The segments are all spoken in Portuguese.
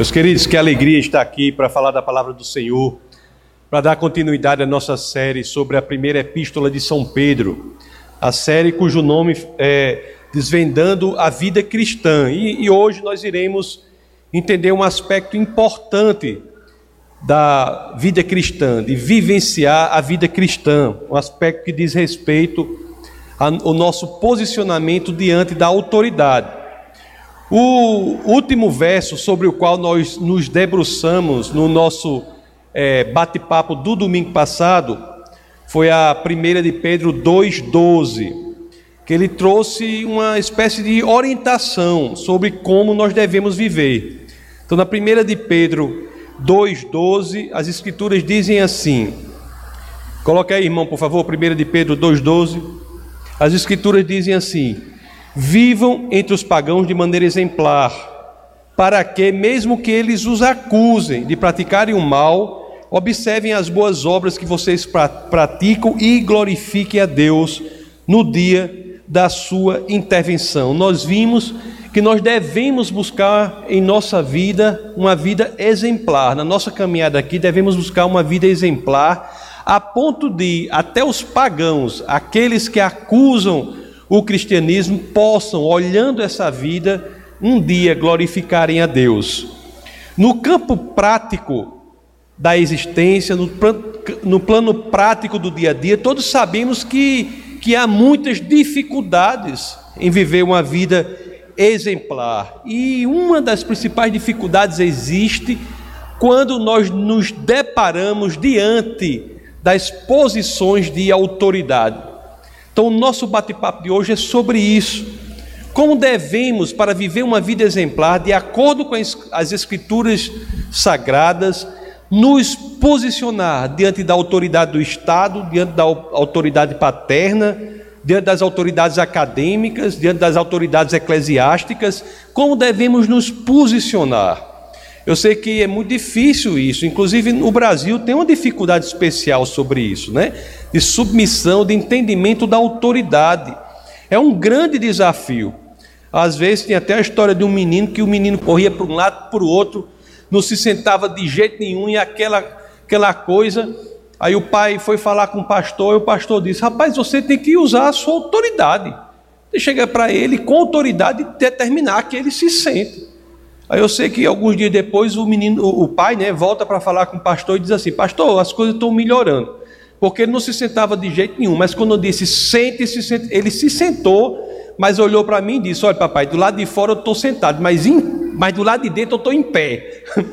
Meus queridos, que alegria estar aqui para falar da palavra do Senhor, para dar continuidade à nossa série sobre a primeira epístola de São Pedro, a série cujo nome é Desvendando a Vida Cristã. E, e hoje nós iremos entender um aspecto importante da vida cristã, de vivenciar a vida cristã, um aspecto que diz respeito ao nosso posicionamento diante da autoridade. O último verso sobre o qual nós nos debruçamos no nosso é, bate-papo do domingo passado foi a primeira de Pedro 2,12, que ele trouxe uma espécie de orientação sobre como nós devemos viver. Então, na primeira de Pedro 2,12, as escrituras dizem assim: coloque aí, irmão, por favor, primeira de Pedro 2,12. As escrituras dizem assim: Vivam entre os pagãos de maneira exemplar, para que, mesmo que eles os acusem de praticarem o mal, observem as boas obras que vocês praticam e glorifiquem a Deus no dia da sua intervenção. Nós vimos que nós devemos buscar em nossa vida uma vida exemplar. Na nossa caminhada aqui, devemos buscar uma vida exemplar, a ponto de até os pagãos, aqueles que acusam o cristianismo possam, olhando essa vida, um dia glorificarem a Deus. No campo prático da existência, no, no plano prático do dia a dia, todos sabemos que, que há muitas dificuldades em viver uma vida exemplar. E uma das principais dificuldades existe quando nós nos deparamos diante das posições de autoridade. Então, o nosso bate-papo de hoje é sobre isso. Como devemos, para viver uma vida exemplar, de acordo com as Escrituras sagradas, nos posicionar diante da autoridade do Estado, diante da autoridade paterna, diante das autoridades acadêmicas, diante das autoridades eclesiásticas, como devemos nos posicionar. Eu sei que é muito difícil isso, inclusive no Brasil tem uma dificuldade especial sobre isso, né? De submissão, de entendimento da autoridade. É um grande desafio. Às vezes tem até a história de um menino que o menino corria para um lado para o outro, não se sentava de jeito nenhum e aquela, aquela coisa. Aí o pai foi falar com o pastor e o pastor disse: Rapaz, você tem que usar a sua autoridade. Você chega para ele com autoridade determinar que ele se sente. Aí eu sei que alguns dias depois o menino, o pai, né, volta para falar com o pastor e diz assim: Pastor, as coisas estão melhorando. Porque ele não se sentava de jeito nenhum, mas quando eu disse sente-se, sente, ele se sentou, mas olhou para mim e disse: Olha, papai, do lado de fora eu estou sentado, mas, in, mas do lado de dentro eu estou em pé.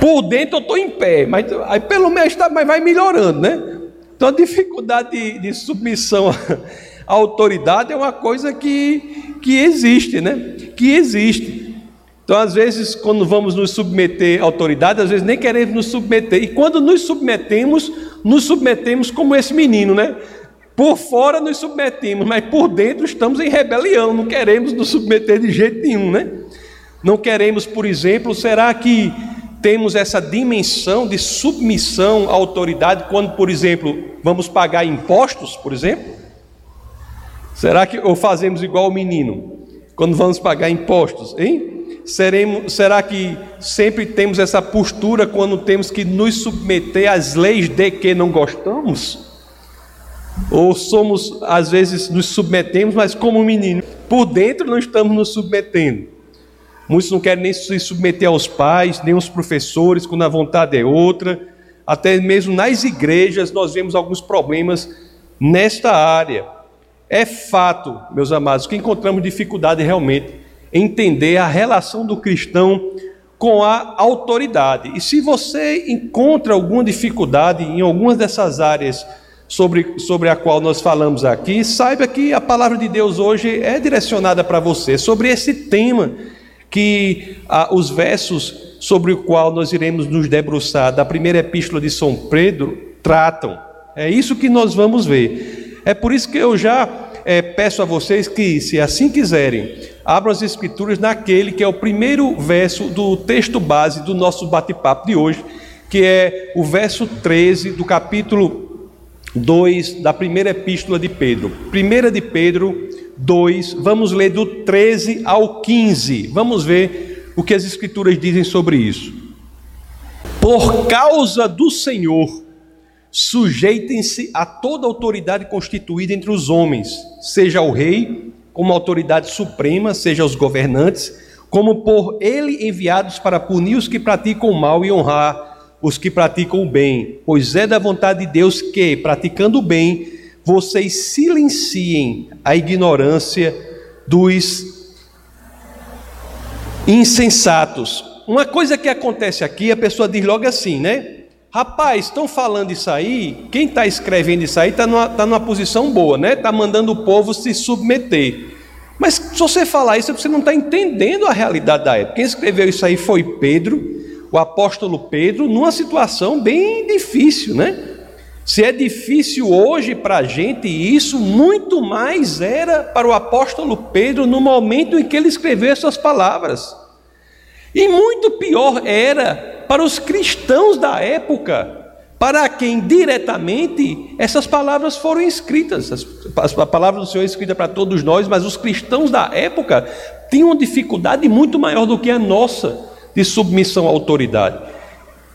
Por dentro eu estou em pé, mas aí pelo menos tá, mas vai melhorando, né? Então a dificuldade de, de submissão à autoridade é uma coisa que que existe, né? Que existe. Então, às vezes, quando vamos nos submeter à autoridade, às vezes nem queremos nos submeter. E quando nos submetemos, nos submetemos como esse menino, né? Por fora nos submetemos, mas por dentro estamos em rebelião, não queremos nos submeter de jeito nenhum, né? Não queremos, por exemplo, será que temos essa dimensão de submissão à autoridade quando, por exemplo, vamos pagar impostos, por exemplo? Será que ou fazemos igual o menino quando vamos pagar impostos, hein? Seremos, será que sempre temos essa postura quando temos que nos submeter às leis de que não gostamos? Ou somos, às vezes, nos submetemos, mas como menino, por dentro não estamos nos submetendo. Muitos não querem nem se submeter aos pais, nem aos professores, quando a vontade é outra. Até mesmo nas igrejas nós vemos alguns problemas nesta área. É fato, meus amados, que encontramos dificuldade realmente em entender a relação do cristão com a autoridade. E se você encontra alguma dificuldade em algumas dessas áreas sobre, sobre a qual nós falamos aqui, saiba que a palavra de Deus hoje é direcionada para você, sobre esse tema que ah, os versos sobre o qual nós iremos nos debruçar da primeira epístola de São Pedro tratam. É isso que nós vamos ver. É por isso que eu já é, peço a vocês que, se assim quiserem, abram as Escrituras naquele que é o primeiro verso do texto base do nosso bate-papo de hoje, que é o verso 13 do capítulo 2 da primeira epístola de Pedro. Primeira de Pedro 2, vamos ler do 13 ao 15. Vamos ver o que as Escrituras dizem sobre isso. Por causa do Senhor, sujeitem-se a toda autoridade constituída entre os homens, seja o rei, como autoridade suprema, seja os governantes, como por ele enviados para punir os que praticam o mal e honrar os que praticam o bem, pois é da vontade de Deus que, praticando o bem, vocês silenciem a ignorância dos insensatos. Uma coisa que acontece aqui, a pessoa diz logo assim, né? Rapaz, estão falando isso aí, quem está escrevendo isso aí está numa, tá numa posição boa, né? Está mandando o povo se submeter. Mas se você falar isso, você não está entendendo a realidade da época. Quem escreveu isso aí foi Pedro, o apóstolo Pedro, numa situação bem difícil, né? Se é difícil hoje para a gente isso, muito mais era para o apóstolo Pedro no momento em que ele escreveu essas palavras. E muito pior era para os cristãos da época, para quem diretamente essas palavras foram escritas. As, a palavra do Senhor é escrita para todos nós, mas os cristãos da época tinham dificuldade muito maior do que a nossa de submissão à autoridade.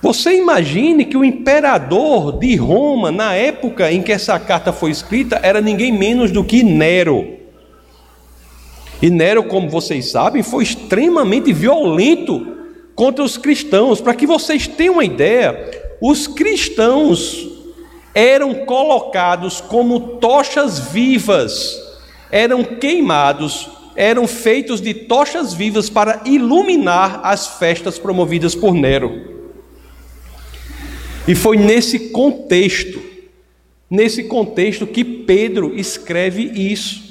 Você imagine que o imperador de Roma, na época em que essa carta foi escrita, era ninguém menos do que Nero. E Nero, como vocês sabem, foi extremamente violento contra os cristãos. Para que vocês tenham uma ideia, os cristãos eram colocados como tochas vivas, eram queimados, eram feitos de tochas vivas para iluminar as festas promovidas por Nero. E foi nesse contexto, nesse contexto que Pedro escreve isso.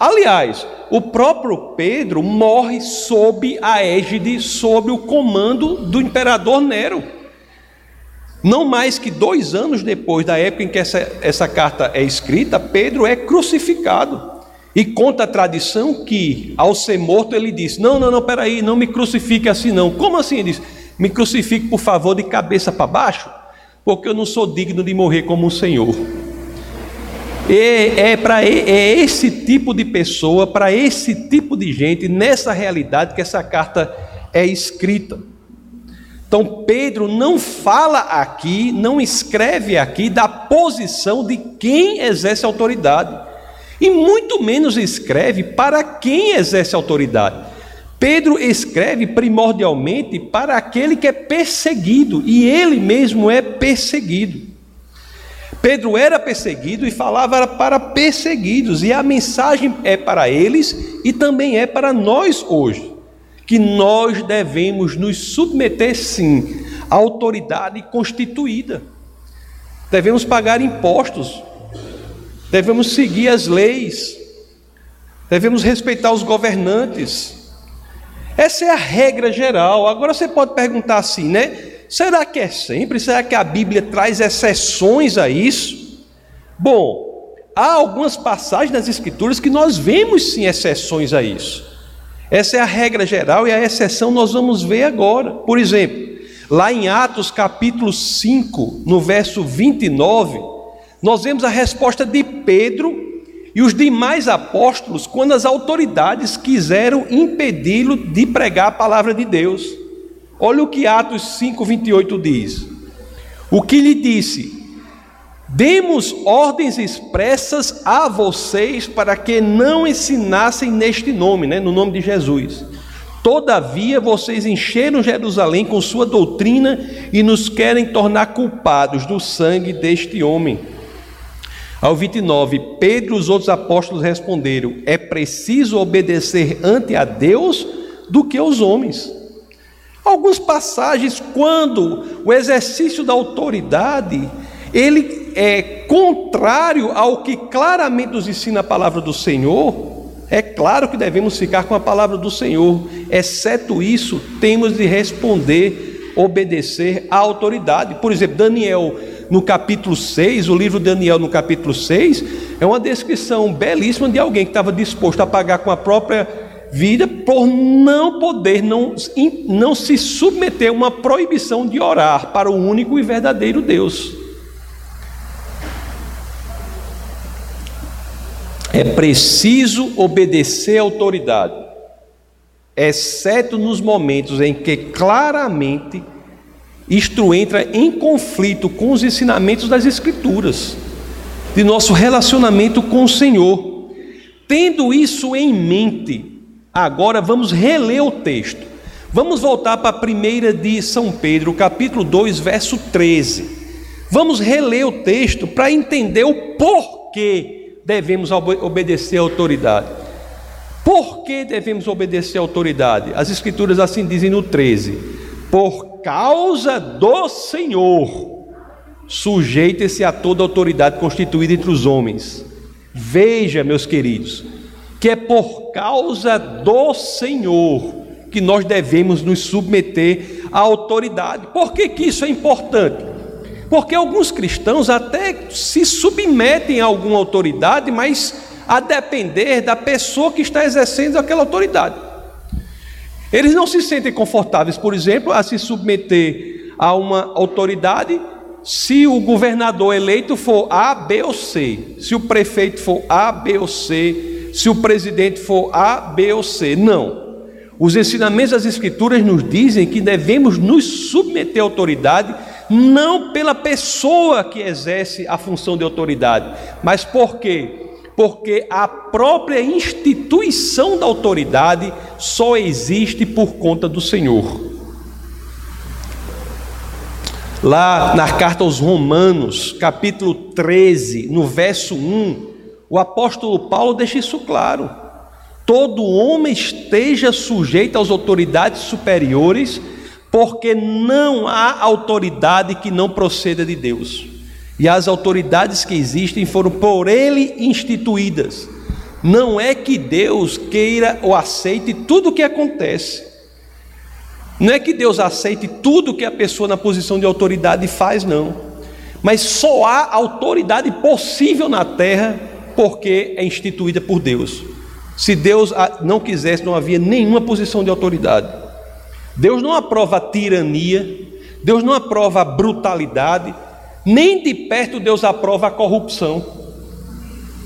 Aliás, o próprio Pedro morre sob a égide, sob o comando do imperador Nero. Não mais que dois anos depois da época em que essa, essa carta é escrita, Pedro é crucificado. E conta a tradição que, ao ser morto, ele disse: Não, não, não, peraí, não me crucifique assim, não. Como assim? Ele disse: Me crucifique, por favor, de cabeça para baixo, porque eu não sou digno de morrer como o Senhor. É, é para é esse tipo de pessoa, para esse tipo de gente, nessa realidade que essa carta é escrita. Então Pedro não fala aqui, não escreve aqui da posição de quem exerce autoridade. E muito menos escreve para quem exerce autoridade. Pedro escreve primordialmente para aquele que é perseguido, e ele mesmo é perseguido. Pedro era perseguido e falava para perseguidos, e a mensagem é para eles e também é para nós hoje, que nós devemos nos submeter sim à autoridade constituída. Devemos pagar impostos, devemos seguir as leis, devemos respeitar os governantes. Essa é a regra geral. Agora você pode perguntar assim, né? Será que é sempre? Será que a Bíblia traz exceções a isso? Bom, há algumas passagens nas Escrituras que nós vemos sim exceções a isso. Essa é a regra geral e a exceção nós vamos ver agora. Por exemplo, lá em Atos capítulo 5, no verso 29, nós vemos a resposta de Pedro e os demais apóstolos quando as autoridades quiseram impedi-lo de pregar a palavra de Deus. Olha o que Atos 5:28 diz. O que lhe disse: Demos ordens expressas a vocês para que não ensinassem neste nome, né, no nome de Jesus. Todavia vocês encheram Jerusalém com sua doutrina e nos querem tornar culpados do sangue deste homem. Ao 29, Pedro e os outros apóstolos responderam: É preciso obedecer ante a Deus do que aos homens. Algumas passagens, quando o exercício da autoridade ele é contrário ao que claramente nos ensina a palavra do Senhor, é claro que devemos ficar com a palavra do Senhor, exceto isso, temos de responder, obedecer à autoridade. Por exemplo, Daniel, no capítulo 6, o livro Daniel, no capítulo 6, é uma descrição belíssima de alguém que estava disposto a pagar com a própria vida por não poder, não, não se submeter a uma proibição de orar para o único e verdadeiro Deus. É preciso obedecer à autoridade. exceto nos momentos em que claramente isto entra em conflito com os ensinamentos das Escrituras, de nosso relacionamento com o Senhor. Tendo isso em mente, agora vamos reler o texto. Vamos voltar para a primeira de São Pedro, capítulo 2, verso 13. Vamos reler o texto para entender o porquê devemos obedecer à autoridade. Por que devemos obedecer à autoridade? As Escrituras assim dizem no 13: Por causa do Senhor, sujeite-se a toda autoridade constituída entre os homens. Veja, meus queridos, que é por causa do Senhor que nós devemos nos submeter à autoridade. Por que, que isso é importante? Porque alguns cristãos até se submetem a alguma autoridade, mas a depender da pessoa que está exercendo aquela autoridade. Eles não se sentem confortáveis, por exemplo, a se submeter a uma autoridade se o governador eleito for A, B ou C, se o prefeito for A, B ou C, se o presidente for A, B ou C. Não. Os ensinamentos das Escrituras nos dizem que devemos nos submeter à autoridade, não pela pessoa que exerce a função de autoridade, mas por quê? Porque a própria instituição da autoridade só existe por conta do Senhor. Lá na carta aos Romanos, capítulo 13, no verso 1, o apóstolo Paulo deixa isso claro todo homem esteja sujeito às autoridades superiores, porque não há autoridade que não proceda de Deus. E as autoridades que existem foram por ele instituídas. Não é que Deus queira ou aceite tudo o que acontece. Não é que Deus aceite tudo que a pessoa na posição de autoridade faz, não. Mas só há autoridade possível na terra porque é instituída por Deus. Se Deus não quisesse, não havia nenhuma posição de autoridade. Deus não aprova a tirania, Deus não aprova a brutalidade, nem de perto Deus aprova a corrupção.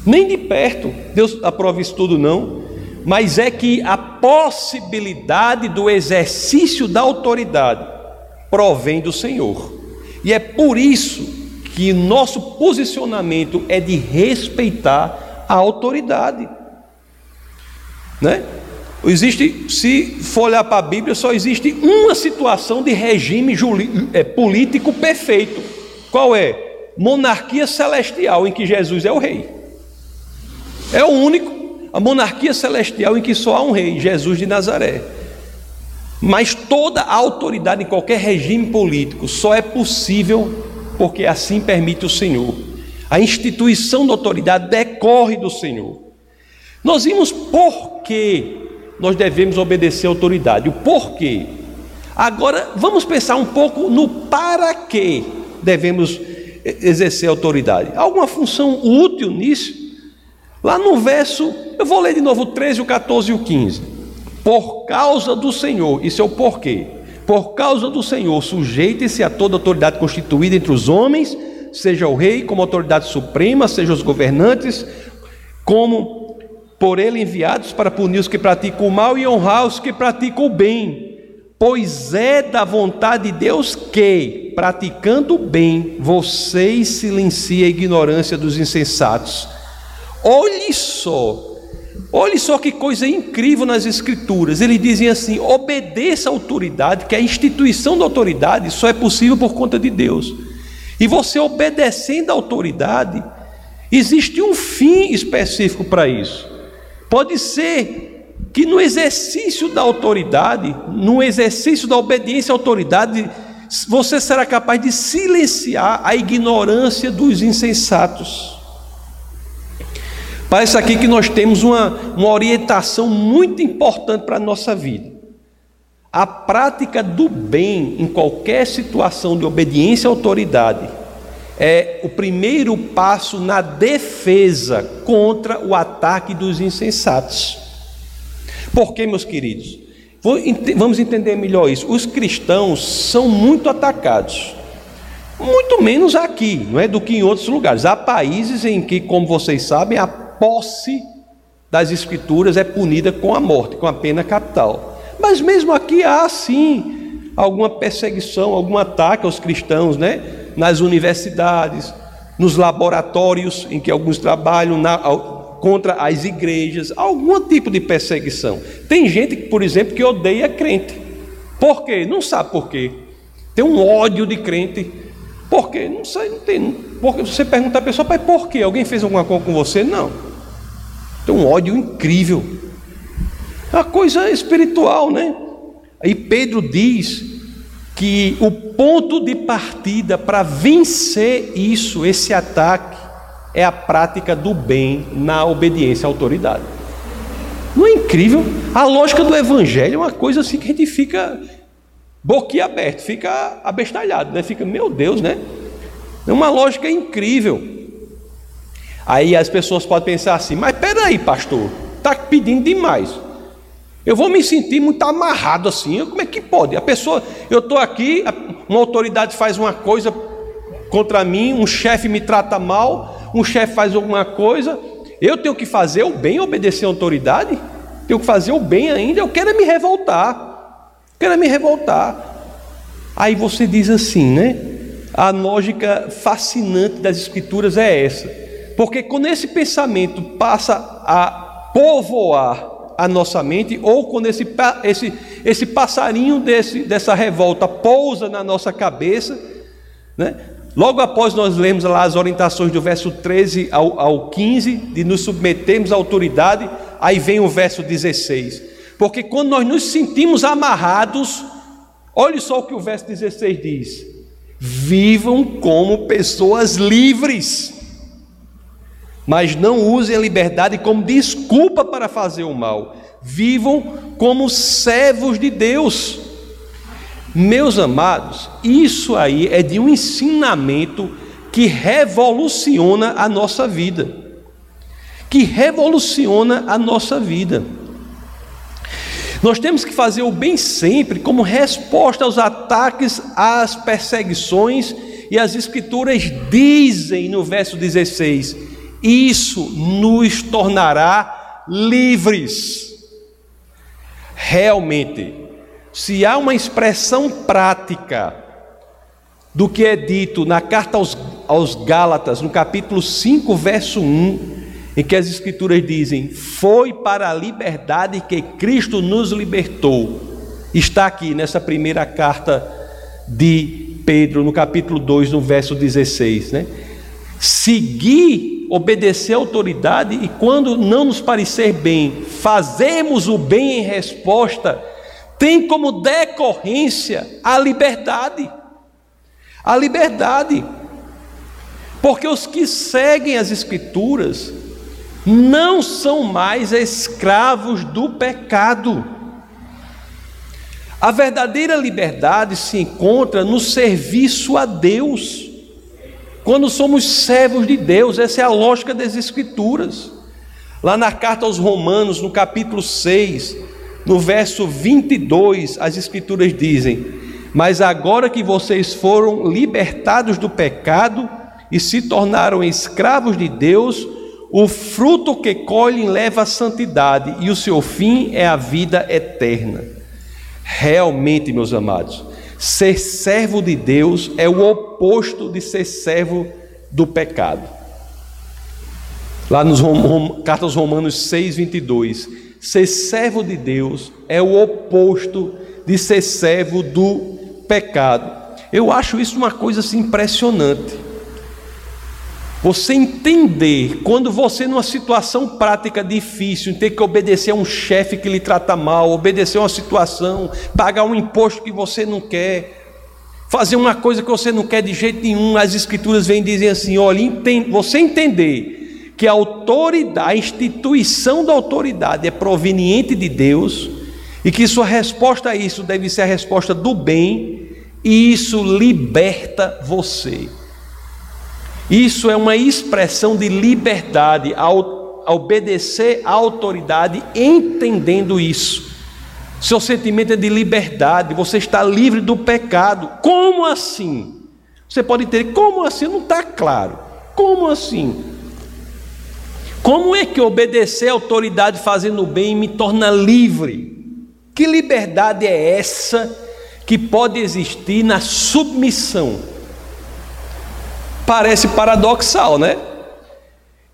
Nem de perto Deus aprova isso tudo, não. Mas é que a possibilidade do exercício da autoridade provém do Senhor. E é por isso que nosso posicionamento é de respeitar a autoridade. Né? Existe, se for olhar para a Bíblia, só existe uma situação de regime é, político perfeito. Qual é? Monarquia celestial, em que Jesus é o rei. É o único, a monarquia celestial em que só há um rei, Jesus de Nazaré. Mas toda autoridade em qualquer regime político só é possível porque assim permite o Senhor. A instituição da autoridade decorre do Senhor. Nós vimos por que nós devemos obedecer à autoridade, o porquê. Agora, vamos pensar um pouco no para que devemos exercer a autoridade. Alguma função útil nisso? Lá no verso, eu vou ler de novo o 13, o 14 e o 15. Por causa do Senhor, isso é o porquê. Por causa do Senhor, sujeite-se a toda autoridade constituída entre os homens, seja o rei como autoridade suprema, seja os governantes, como por ele enviados para punir os que praticam o mal e honrar os que praticam o bem. Pois é da vontade de Deus que, praticando o bem, vocês silenciem a ignorância dos insensatos. Olhe só, olhe só que coisa incrível nas Escrituras. Eles dizem assim: obedeça à autoridade, que a instituição da autoridade só é possível por conta de Deus. E você obedecendo à autoridade, existe um fim específico para isso. Pode ser que no exercício da autoridade, no exercício da obediência à autoridade, você será capaz de silenciar a ignorância dos insensatos. Parece aqui que nós temos uma, uma orientação muito importante para a nossa vida. A prática do bem em qualquer situação de obediência à autoridade é o primeiro passo na defesa contra o ataque dos insensatos. Por quê, meus queridos? Vamos entender melhor isso. Os cristãos são muito atacados, muito menos aqui, não é, do que em outros lugares. Há países em que, como vocês sabem, a posse das escrituras é punida com a morte, com a pena capital. Mas mesmo aqui há sim alguma perseguição, algum ataque aos cristãos, né? Nas universidades, nos laboratórios em que alguns trabalham, na, contra as igrejas, algum tipo de perseguição. Tem gente, por exemplo, que odeia crente. Por quê? Não sabe por quê. Tem um ódio de crente. Por quê? Não sei, não tem. Porque você pergunta a pessoa, pai, por quê? Alguém fez alguma coisa com você? Não. Tem um ódio incrível. É uma coisa espiritual, né? Aí Pedro diz que o ponto de partida para vencer isso, esse ataque, é a prática do bem na obediência à autoridade. Não é incrível? A lógica do evangelho é uma coisa assim que a gente fica boquiaberto, fica abestalhado, né? Fica, meu Deus, né? É uma lógica incrível. Aí as pessoas podem pensar assim, mas peraí, pastor, está pedindo demais. Eu vou me sentir muito amarrado assim. Como é que pode? A pessoa, eu estou aqui, uma autoridade faz uma coisa contra mim, um chefe me trata mal, um chefe faz alguma coisa, eu tenho que fazer o bem, obedecer a autoridade? Tenho que fazer o bem ainda, eu quero é me revoltar. Quero é me revoltar. Aí você diz assim, né? A lógica fascinante das escrituras é essa. Porque quando esse pensamento passa a povoar a nossa mente, ou quando esse, esse, esse passarinho desse, dessa revolta pousa na nossa cabeça, né? logo após nós lemos lá as orientações do verso 13 ao, ao 15, de nos submetermos à autoridade, aí vem o verso 16. Porque quando nós nos sentimos amarrados, olhe só o que o verso 16 diz: vivam como pessoas livres mas não usem a liberdade como desculpa para fazer o mal. Vivam como servos de Deus. Meus amados, isso aí é de um ensinamento que revoluciona a nossa vida. Que revoluciona a nossa vida. Nós temos que fazer o bem sempre como resposta aos ataques, às perseguições, e as Escrituras dizem no verso 16: isso nos tornará livres. Realmente, se há uma expressão prática do que é dito na carta aos, aos Gálatas, no capítulo 5, verso 1, em que as Escrituras dizem: Foi para a liberdade que Cristo nos libertou. Está aqui nessa primeira carta de Pedro, no capítulo 2, no verso 16. Né? Seguir obedecer à autoridade e quando não nos parecer bem, fazemos o bem em resposta, tem como decorrência a liberdade. A liberdade. Porque os que seguem as Escrituras não são mais escravos do pecado. A verdadeira liberdade se encontra no serviço a Deus. Quando somos servos de Deus, essa é a lógica das Escrituras. Lá na carta aos Romanos, no capítulo 6, no verso 22, as Escrituras dizem: Mas agora que vocês foram libertados do pecado e se tornaram escravos de Deus, o fruto que colhem leva à santidade e o seu fim é a vida eterna. Realmente, meus amados, Ser servo de Deus é o oposto de ser servo do pecado. Lá nos Rom, Cartas Romanos 6, 22. Ser servo de Deus é o oposto de ser servo do pecado. Eu acho isso uma coisa assim, impressionante. Você entender quando você numa situação prática difícil, ter que obedecer a um chefe que lhe trata mal, obedecer a uma situação, pagar um imposto que você não quer, fazer uma coisa que você não quer de jeito nenhum, as escrituras vêm dizer assim: olha, você entender que a autoridade, a instituição da autoridade é proveniente de Deus e que sua resposta a isso deve ser a resposta do bem, e isso liberta você. Isso é uma expressão de liberdade obedecer à autoridade, entendendo isso. Seu sentimento é de liberdade, você está livre do pecado. Como assim? Você pode ter, como assim? Não está claro. Como assim? Como é que obedecer à autoridade fazendo o bem me torna livre? Que liberdade é essa que pode existir na submissão? Parece paradoxal, né?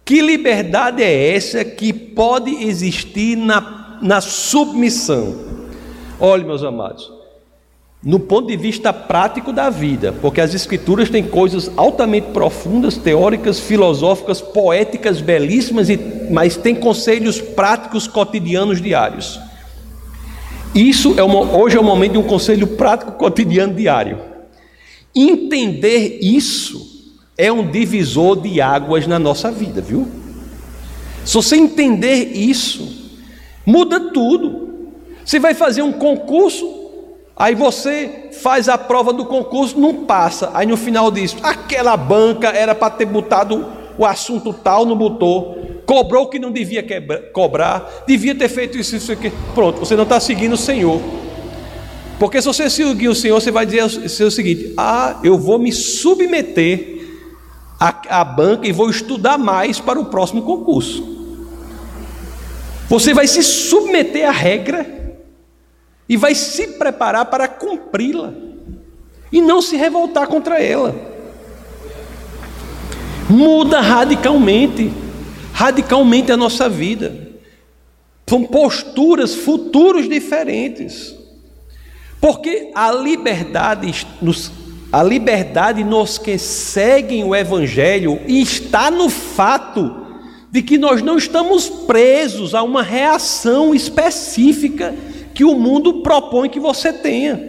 Que liberdade é essa que pode existir na, na submissão? Olhe, meus amados, no ponto de vista prático da vida, porque as Escrituras têm coisas altamente profundas, teóricas, filosóficas, poéticas, belíssimas, mas tem conselhos práticos cotidianos diários. Isso é uma, hoje é o momento de um conselho prático cotidiano diário. Entender isso é um divisor de águas na nossa vida, viu? Se você entender isso, muda tudo. Você vai fazer um concurso, Aí você faz a prova do concurso, não passa. Aí no final diz: aquela banca era para ter botado o assunto tal, não botou. Cobrou o que não devia quebra, cobrar, devia ter feito isso, isso aqui. Pronto, você não está seguindo o Senhor. Porque se você seguir o Senhor, você vai dizer o seguinte: ah, eu vou me submeter à, à banca e vou estudar mais para o próximo concurso. Você vai se submeter à regra e vai se preparar para cumpri-la e não se revoltar contra ela. Muda radicalmente, radicalmente a nossa vida. São posturas, futuros diferentes. Porque a liberdade nos a liberdade nos que seguem o evangelho está no fato de que nós não estamos presos a uma reação específica que o mundo propõe que você tenha.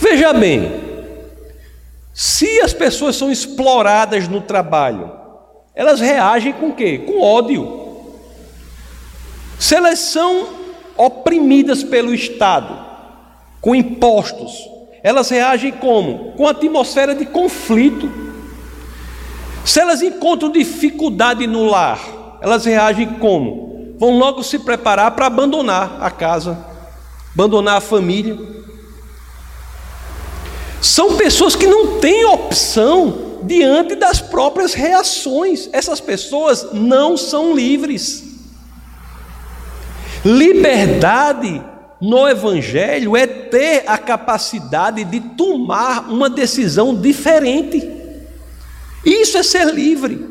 Veja bem, se as pessoas são exploradas no trabalho, elas reagem com quê? Com ódio. Se elas são oprimidas pelo Estado, com impostos, elas reagem como? Com atmosfera de conflito. Se elas encontram dificuldade no lar, elas reagem como? vão logo se preparar para abandonar a casa, abandonar a família. São pessoas que não têm opção diante das próprias reações. Essas pessoas não são livres. Liberdade no Evangelho é ter a capacidade de tomar uma decisão diferente. Isso é ser livre.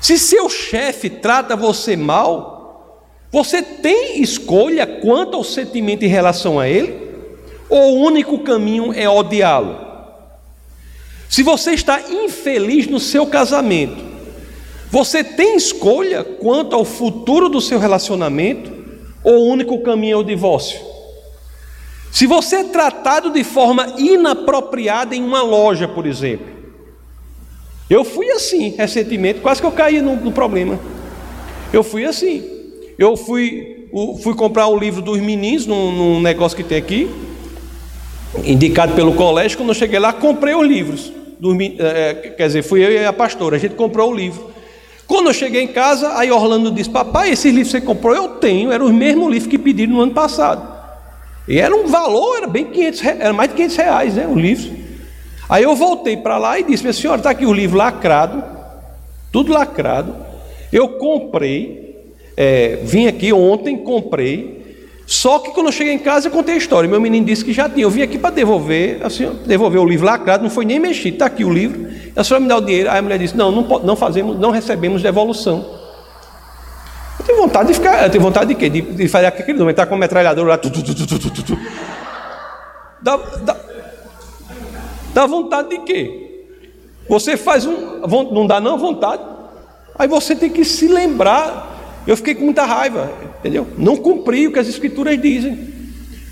Se seu chefe trata você mal, você tem escolha quanto ao sentimento em relação a ele? Ou o único caminho é odiá-lo? Se você está infeliz no seu casamento, você tem escolha quanto ao futuro do seu relacionamento? O único caminho é o divórcio? Se você é tratado de forma inapropriada em uma loja, por exemplo, eu fui assim recentemente, quase que eu caí no, no problema. Eu fui assim. Eu fui, fui comprar o livro dos meninos num, num negócio que tem aqui, indicado pelo colégio. Quando eu cheguei lá, comprei os livros. É, quer dizer, fui eu e a pastora, a gente comprou o livro. Quando eu cheguei em casa, aí Orlando disse: Papai, esses livros que você comprou, eu tenho, eram os mesmos livros que pediram no ano passado. E era um valor, era bem 500, era mais de 500 reais, né, o livro. Aí eu voltei para lá e disse: Minha senhora, está aqui o livro lacrado, tudo lacrado. Eu comprei, é, vim aqui ontem, comprei. Só que quando eu cheguei em casa, eu contei a história. Meu menino disse que já tinha. Eu vim aqui para devolver, assim, devolver o livro lacrado, não foi nem mexido. Está aqui o livro. A senhora me dá o dinheiro. Aí a mulher disse: Não, não, não fazemos, não recebemos devolução. Eu tenho vontade de ficar, eu tenho vontade de quê? De, de fazer aquele homem, está com a metralhadora lá. Tu, tu, tu, dá, dá, Dá vontade de quê? Você faz um. Não dá não vontade. Aí você tem que se lembrar. Eu fiquei com muita raiva, entendeu? Não cumpri o que as escrituras dizem.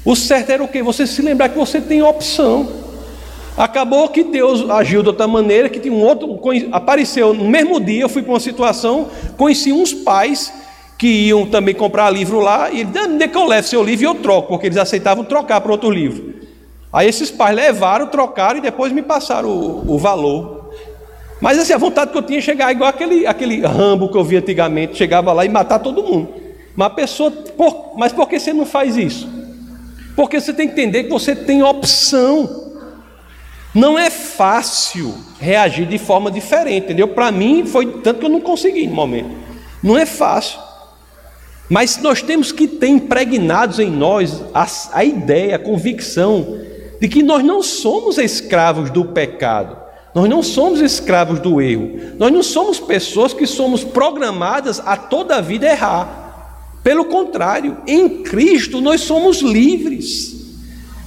O certo era o quê? Você se lembrar que você tem opção. Acabou que Deus agiu de outra maneira, que tinha um outro. Apareceu no mesmo dia, eu fui para uma situação, conheci uns pais que iam também comprar livro lá, e ele disse, que eu levo seu livro e eu troco, porque eles aceitavam trocar para outro livro. Aí esses pais levaram, trocaram e depois me passaram o, o valor. Mas assim, a vontade que eu tinha é chegar igual aquele, aquele Rambo que eu vi antigamente, chegava lá e matar todo mundo. Mas a pessoa, por, mas por que você não faz isso? Porque você tem que entender que você tem opção. Não é fácil reagir de forma diferente, entendeu? Para mim foi tanto que eu não consegui no momento. Não é fácil. Mas nós temos que ter impregnados em nós a, a ideia, a convicção de que nós não somos escravos do pecado, nós não somos escravos do erro, nós não somos pessoas que somos programadas a toda a vida errar. Pelo contrário, em Cristo nós somos livres.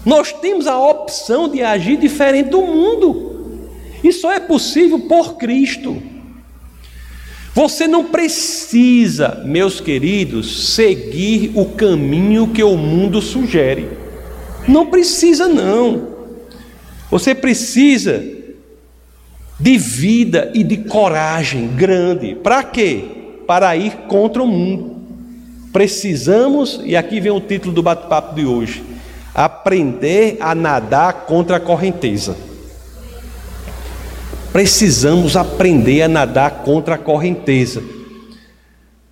Nós temos a opção de agir diferente do mundo. E só é possível por Cristo. Você não precisa, meus queridos, seguir o caminho que o mundo sugere. Não precisa, não. Você precisa de vida e de coragem grande. Para quê? Para ir contra o mundo. Precisamos, e aqui vem o título do bate-papo de hoje: aprender a nadar contra a correnteza. Precisamos aprender a nadar contra a correnteza.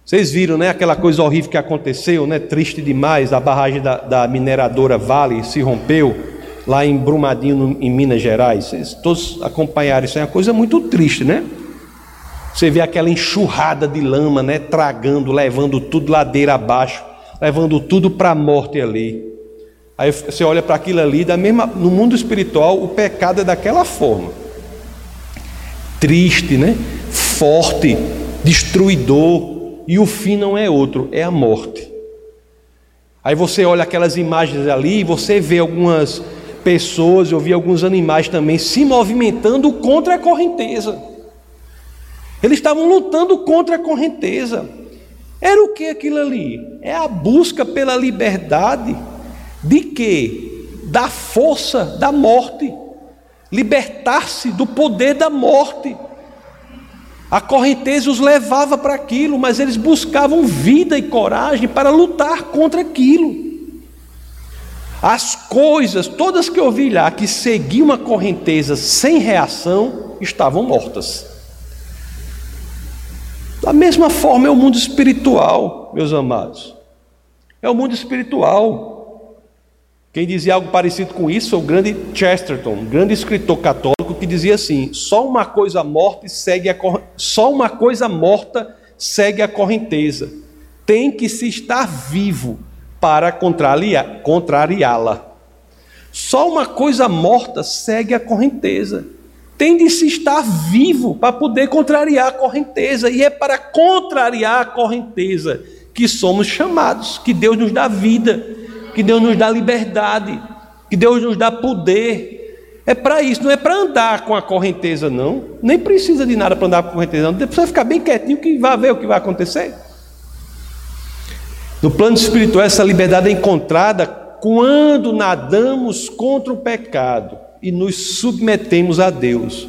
Vocês viram, né? Aquela coisa horrível que aconteceu, né? Triste demais. A barragem da, da mineradora Vale se rompeu lá em Brumadinho, em Minas Gerais. Vocês todos acompanharam isso. É uma coisa muito triste, né? Você vê aquela enxurrada de lama, né? Tragando, levando tudo ladeira abaixo, levando tudo para a morte ali. Aí você olha para aquilo ali, da mesma, no mundo espiritual, o pecado é daquela forma triste, né? forte, destruidor, e o fim não é outro, é a morte. Aí você olha aquelas imagens ali e você vê algumas pessoas, eu vi alguns animais também se movimentando contra a correnteza. Eles estavam lutando contra a correnteza. Era o que aquilo ali? É a busca pela liberdade de quê? Da força da morte libertar-se do poder da morte. A correnteza os levava para aquilo, mas eles buscavam vida e coragem para lutar contra aquilo. As coisas, todas que eu vi lá, que seguiam a correnteza sem reação, estavam mortas. Da mesma forma é o mundo espiritual, meus amados. É o mundo espiritual. Quem dizia algo parecido com isso é o grande Chesterton, um grande escritor católico, que dizia assim: só uma coisa morta segue a só uma coisa morta segue a correnteza. Tem que se estar vivo para contrariá-la. Só uma coisa morta segue a correnteza. Tem de se estar vivo para poder contrariar a correnteza. E é para contrariar a correnteza que somos chamados, que Deus nos dá vida que Deus nos dá liberdade, que Deus nos dá poder. É para isso, não é para andar com a correnteza, não. Nem precisa de nada para andar com a correnteza, não. Precisa ficar bem quietinho que vai ver o que vai acontecer. No plano espiritual, essa liberdade é encontrada quando nadamos contra o pecado e nos submetemos a Deus.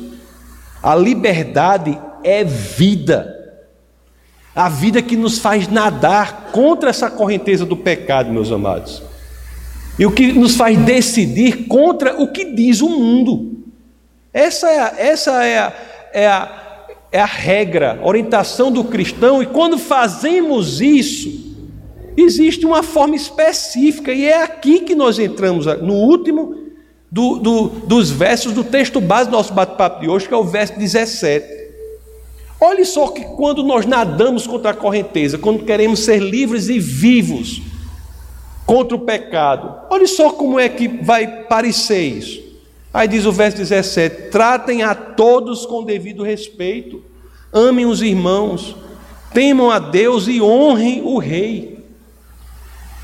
A liberdade é vida. A vida que nos faz nadar contra essa correnteza do pecado, meus amados e o que nos faz decidir contra o que diz o mundo. Essa é a, essa é a, é a, é a regra, a orientação do cristão, e quando fazemos isso, existe uma forma específica, e é aqui que nós entramos, no último do, do, dos versos do texto base do nosso bate-papo de hoje, que é o verso 17. Olhe só que quando nós nadamos contra a correnteza, quando queremos ser livres e vivos, contra o pecado. Olha só como é que vai parecer isso. Aí diz o verso 17: tratem a todos com devido respeito, amem os irmãos, temam a Deus e honrem o rei.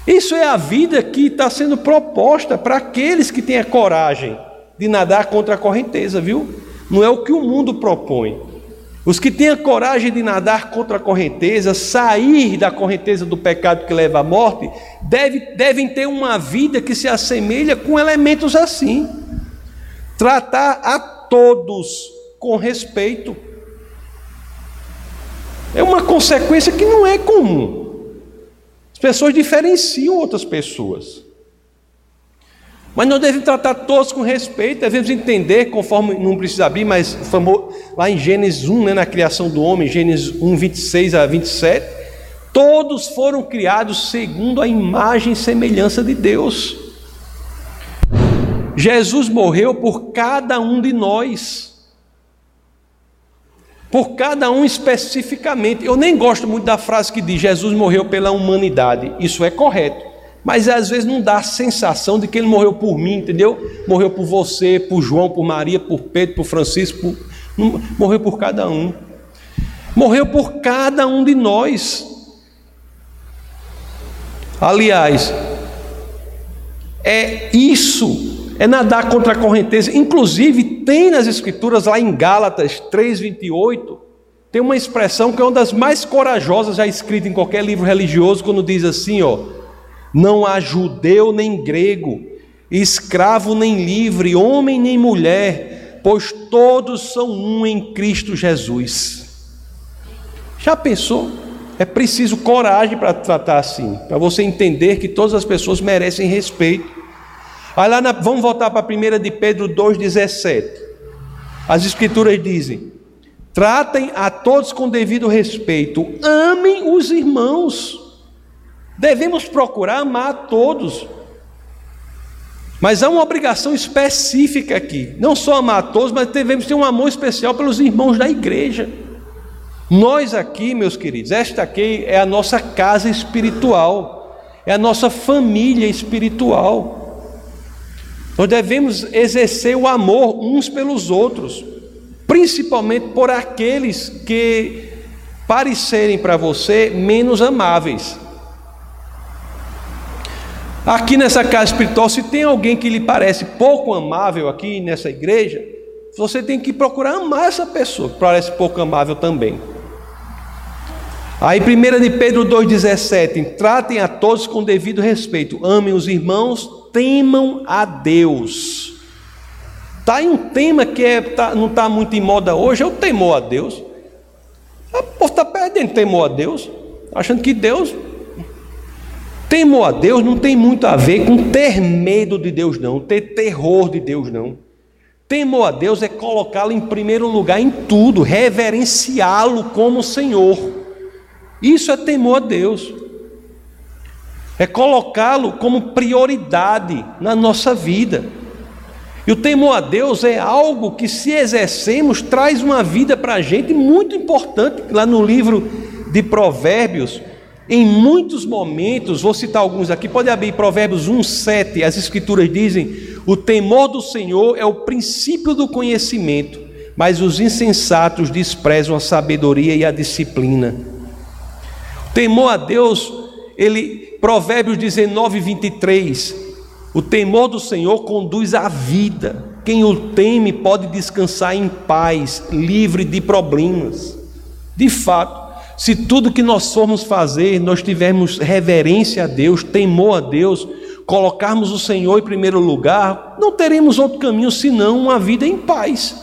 Isso é a vida que está sendo proposta para aqueles que têm a coragem de nadar contra a correnteza, viu? Não é o que o mundo propõe. Os que têm a coragem de nadar contra a correnteza, sair da correnteza do pecado que leva à morte, deve, devem ter uma vida que se assemelha com elementos assim. Tratar a todos com respeito. É uma consequência que não é comum. As pessoas diferenciam outras pessoas. Mas nós devemos tratar todos com respeito, devemos entender, conforme não precisa abrir, mas famoso, lá em Gênesis 1, né, na criação do homem, Gênesis 1, 26 a 27, todos foram criados segundo a imagem e semelhança de Deus. Jesus morreu por cada um de nós. Por cada um especificamente. Eu nem gosto muito da frase que diz Jesus morreu pela humanidade. Isso é correto. Mas às vezes não dá a sensação de que ele morreu por mim, entendeu? Morreu por você, por João, por Maria, por Pedro, por Francisco, por... morreu por cada um. Morreu por cada um de nós. Aliás, é isso, é nadar contra a correnteza. Inclusive, tem nas Escrituras, lá em Gálatas 3,28, tem uma expressão que é uma das mais corajosas já escrita em qualquer livro religioso, quando diz assim: ó, não há judeu nem grego, escravo nem livre, homem nem mulher, pois todos são um em Cristo Jesus. Já pensou? É preciso coragem para tratar assim, para você entender que todas as pessoas merecem respeito. Aí lá na, vamos voltar para a primeira de Pedro 2,17. As escrituras dizem: tratem a todos com devido respeito, amem os irmãos. Devemos procurar amar a todos. Mas há uma obrigação específica aqui. Não só amar a todos, mas devemos ter um amor especial pelos irmãos da igreja. Nós aqui, meus queridos, esta aqui é a nossa casa espiritual, é a nossa família espiritual. Nós devemos exercer o amor uns pelos outros, principalmente por aqueles que parecerem para você menos amáveis. Aqui nessa casa espiritual, se tem alguém que lhe parece pouco amável aqui nessa igreja, você tem que procurar amar essa pessoa, que parece pouco amável também. Aí 1 de Pedro 2,17, tratem a todos com devido respeito, amem os irmãos, temam a Deus. Está aí um tema que é, tá, não está muito em moda hoje, é o temor a Deus. O povo está perdendo temor a Deus, achando que Deus. Temor a Deus não tem muito a ver com ter medo de Deus, não, ter terror de Deus, não. Temor a Deus é colocá-lo em primeiro lugar em tudo, reverenciá-lo como Senhor. Isso é temor a Deus. É colocá-lo como prioridade na nossa vida. E o temor a Deus é algo que, se exercemos, traz uma vida para a gente muito importante. Lá no livro de Provérbios, em muitos momentos, vou citar alguns aqui, pode abrir Provérbios 1, 7, as Escrituras dizem: o temor do Senhor é o princípio do conhecimento, mas os insensatos desprezam a sabedoria e a disciplina. Temor a Deus, ele, Provérbios 19, 23. O temor do Senhor conduz à vida. Quem o teme pode descansar em paz, livre de problemas. De fato, se tudo que nós formos fazer, nós tivermos reverência a Deus, temor a Deus, colocarmos o Senhor em primeiro lugar, não teremos outro caminho senão uma vida em paz,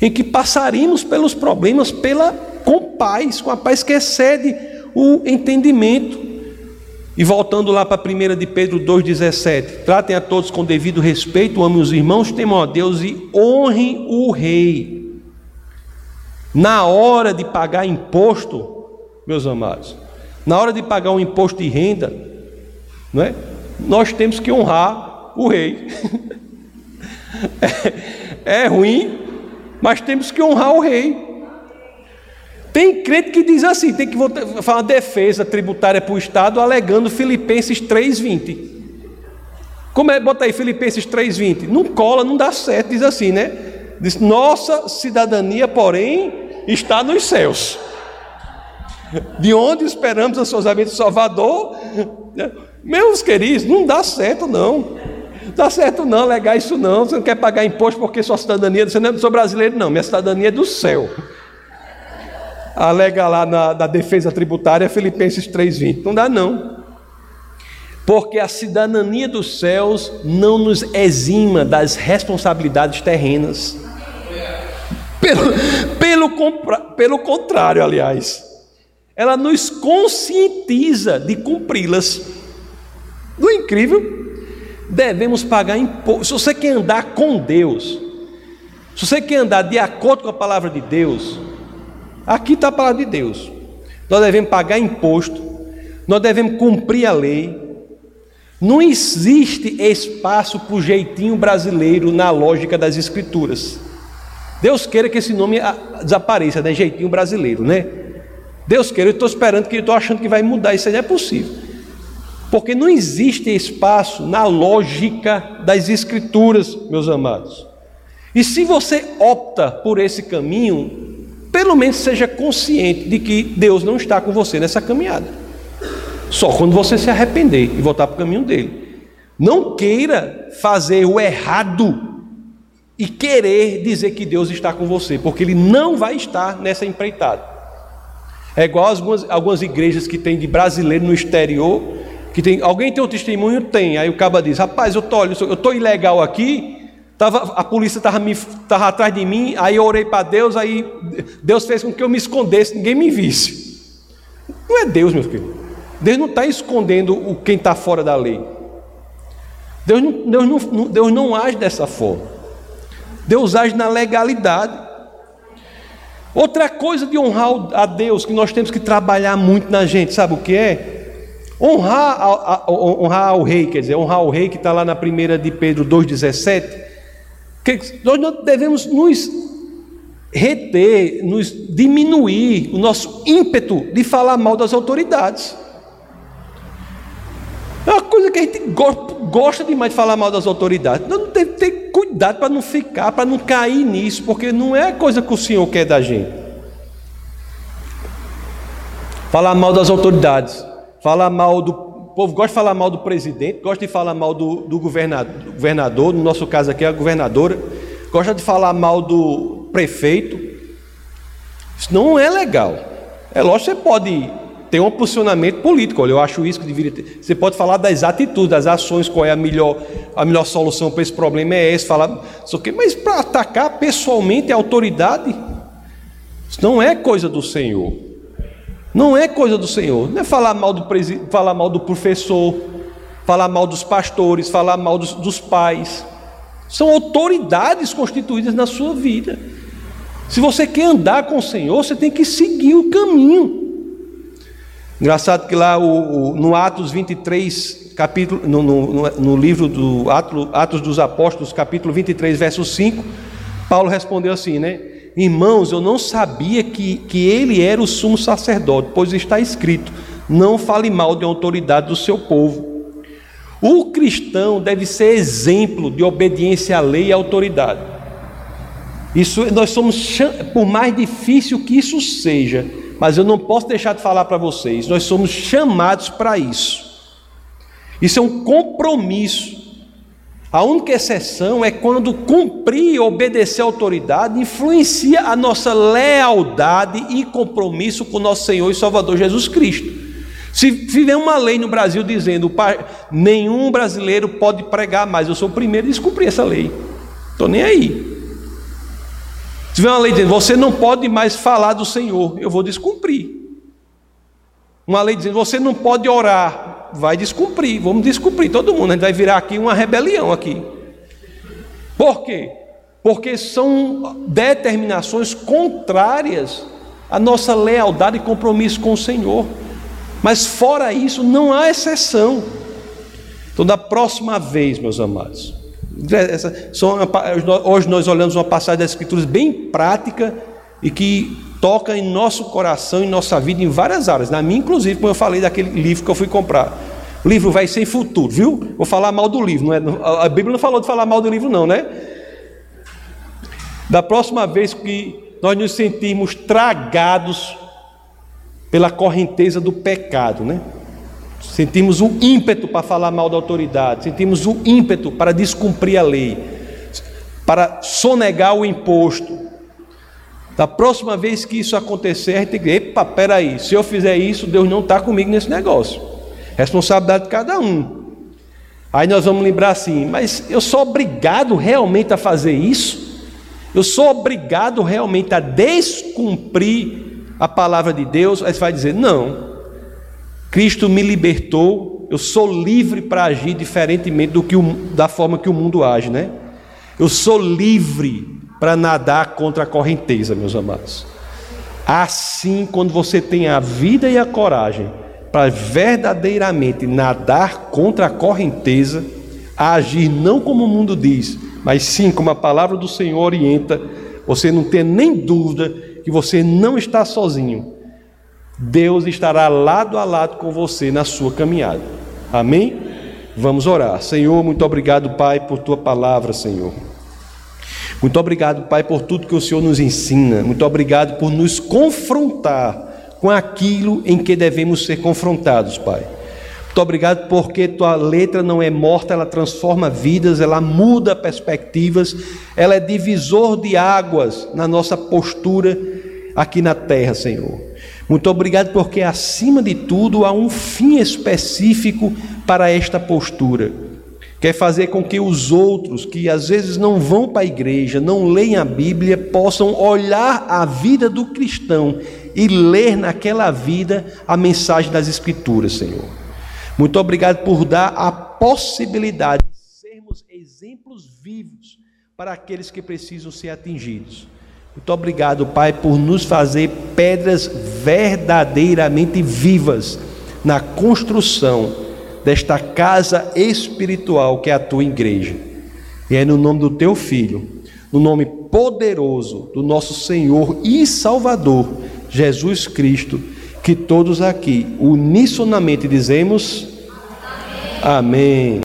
em que passaremos pelos problemas pela, com paz, com a paz que excede o entendimento. E voltando lá para a primeira de Pedro 2,17: tratem a todos com devido respeito, amem os irmãos, temam a Deus e honrem o rei. Na hora de pagar imposto, meus amados, na hora de pagar um imposto de renda, não é? nós temos que honrar o rei. é, é ruim, mas temos que honrar o rei. Tem crente que diz assim, tem que falar defesa tributária para o Estado, alegando Filipenses 3,20. Como é? Bota aí Filipenses 3,20. Não cola, não dá certo, diz assim, né? Diz, nossa cidadania, porém, está nos céus. De onde esperamos a sozinhamento do Salvador? Meus queridos, não dá certo, não. Não dá certo, não, alegar isso não. Você não quer pagar imposto porque sua cidadania, você não é sou brasileiro, não. Minha cidadania é do céu alega lá na, na defesa tributária Filipenses 3,20. Não dá, não. Porque a cidadania dos céus não nos exima das responsabilidades terrenas. Pelo, pelo, pelo contrário, aliás, ela nos conscientiza de cumpri-las. Não é incrível? Devemos pagar imposto. Se você quer andar com Deus, se você quer andar de acordo com a palavra de Deus, Aqui está a palavra de Deus. Nós devemos pagar imposto, nós devemos cumprir a lei. Não existe espaço para o jeitinho brasileiro na lógica das Escrituras. Deus queira que esse nome ah, desapareça, né? Jeitinho brasileiro, né? Deus queira, eu estou esperando que estou achando que vai mudar, isso aí não é possível. Porque não existe espaço na lógica das escrituras, meus amados. E se você opta por esse caminho, pelo menos seja consciente de que Deus não está com você nessa caminhada. Só quando você se arrepender e voltar para o caminho dele. Não queira fazer o errado e querer dizer que Deus está com você, porque Ele não vai estar nessa empreitada. É igual algumas, algumas igrejas que tem de brasileiro no exterior, que tem, alguém tem um testemunho? Tem. Aí o caba diz: Rapaz, eu tô, eu estou ilegal aqui, tava, a polícia estava tava atrás de mim, aí eu orei para Deus, aí Deus fez com que eu me escondesse, ninguém me visse. Não é Deus, meu filho. Deus não está escondendo o quem está fora da lei. Deus não, Deus, não, Deus não age dessa forma. Deus age na legalidade. Outra coisa de honrar a Deus que nós temos que trabalhar muito na gente, sabe o que é? Honrar, a, a, honrar ao rei, quer dizer, honrar o rei que está lá na primeira de Pedro 2,17. Nós não devemos nos reter, nos diminuir o nosso ímpeto de falar mal das autoridades. É uma coisa que a gente gosta demais de falar mal das autoridades. Não tem que ter cuidado para não ficar, para não cair nisso, porque não é a coisa que o Senhor quer da gente. Falar mal das autoridades, falar mal do. Povo gosta de falar mal do presidente, gosta de falar mal do, do governador, no nosso caso aqui é a governadora, gosta de falar mal do prefeito. Isso não é legal. É lógico que você pode tem um posicionamento político. Olha, eu acho isso que deveria ter. Você pode falar das atitudes, das ações, qual é a melhor, a melhor solução para esse problema é esse, falar mas para atacar pessoalmente a autoridade, isso não é coisa do Senhor. Não é coisa do Senhor. Não é falar mal do, falar mal do professor, falar mal dos pastores, falar mal dos, dos pais. São autoridades constituídas na sua vida. Se você quer andar com o Senhor, você tem que seguir o caminho. Engraçado que lá o, o, no Atos 23, capítulo, no, no, no livro do Atos, Atos dos Apóstolos, capítulo 23, verso 5, Paulo respondeu assim, né? Irmãos, eu não sabia que, que ele era o sumo sacerdote, pois está escrito: não fale mal de autoridade do seu povo. O cristão deve ser exemplo de obediência à lei e à autoridade. Isso nós somos, por mais difícil que isso seja, mas eu não posso deixar de falar para vocês, nós somos chamados para isso. Isso é um compromisso. A única exceção é quando cumprir e obedecer a autoridade influencia a nossa lealdade e compromisso com nosso Senhor e Salvador Jesus Cristo. Se viver uma lei no Brasil dizendo nenhum brasileiro pode pregar mais, eu sou o primeiro a descumprir essa lei. Estou nem aí. Se tiver uma lei dizendo, você não pode mais falar do Senhor, eu vou descumprir. Uma lei dizendo, você não pode orar, vai descumprir, vamos descumprir todo mundo, a gente vai virar aqui uma rebelião aqui. Por quê? Porque são determinações contrárias à nossa lealdade e compromisso com o Senhor. Mas fora isso, não há exceção. Então, da próxima vez, meus amados, essa, hoje nós olhamos uma passagem das Escrituras bem prática e que toca em nosso coração, em nossa vida, em várias áreas. Na minha, inclusive, como eu falei daquele livro que eu fui comprar. O livro vai ser futuro, viu? Vou falar mal do livro. Não é, a Bíblia não falou de falar mal do livro, não, né? Da próxima vez que nós nos sentirmos tragados pela correnteza do pecado, né? Sentimos o ímpeto para falar mal da autoridade, sentimos o ímpeto para descumprir a lei, para sonegar o imposto. Da próxima vez que isso acontecer, a gente tem que epa, peraí, se eu fizer isso, Deus não está comigo nesse negócio. Responsabilidade de cada um. Aí nós vamos lembrar assim, mas eu sou obrigado realmente a fazer isso? Eu sou obrigado realmente a descumprir a palavra de Deus? Aí você vai dizer, não, Cristo me libertou, eu sou livre para agir diferentemente do que o, da forma que o mundo age, né? Eu sou livre para nadar contra a correnteza, meus amados. Assim, quando você tem a vida e a coragem para verdadeiramente nadar contra a correnteza, agir não como o mundo diz, mas sim como a palavra do Senhor orienta, você não tenha nem dúvida que você não está sozinho. Deus estará lado a lado com você na sua caminhada. Amém? Vamos orar. Senhor, muito obrigado, Pai, por tua palavra, Senhor. Muito obrigado, Pai, por tudo que o Senhor nos ensina. Muito obrigado por nos confrontar com aquilo em que devemos ser confrontados, Pai. Muito obrigado porque tua letra não é morta, ela transforma vidas, ela muda perspectivas, ela é divisor de águas na nossa postura aqui na terra, Senhor. Muito obrigado porque acima de tudo há um fim específico para esta postura quer fazer com que os outros, que às vezes não vão para a igreja, não leem a Bíblia, possam olhar a vida do cristão e ler naquela vida a mensagem das Escrituras, Senhor. Muito obrigado por dar a possibilidade de sermos exemplos vivos para aqueles que precisam ser atingidos. Muito obrigado, Pai, por nos fazer pedras verdadeiramente vivas na construção desta casa espiritual que é a tua igreja. E é no nome do teu filho, no nome poderoso do nosso Senhor e Salvador, Jesus Cristo, que todos aqui unissonamente dizemos Amém.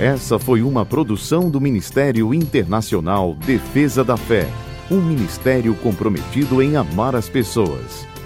Essa foi uma produção do Ministério Internacional Defesa da Fé, um ministério comprometido em amar as pessoas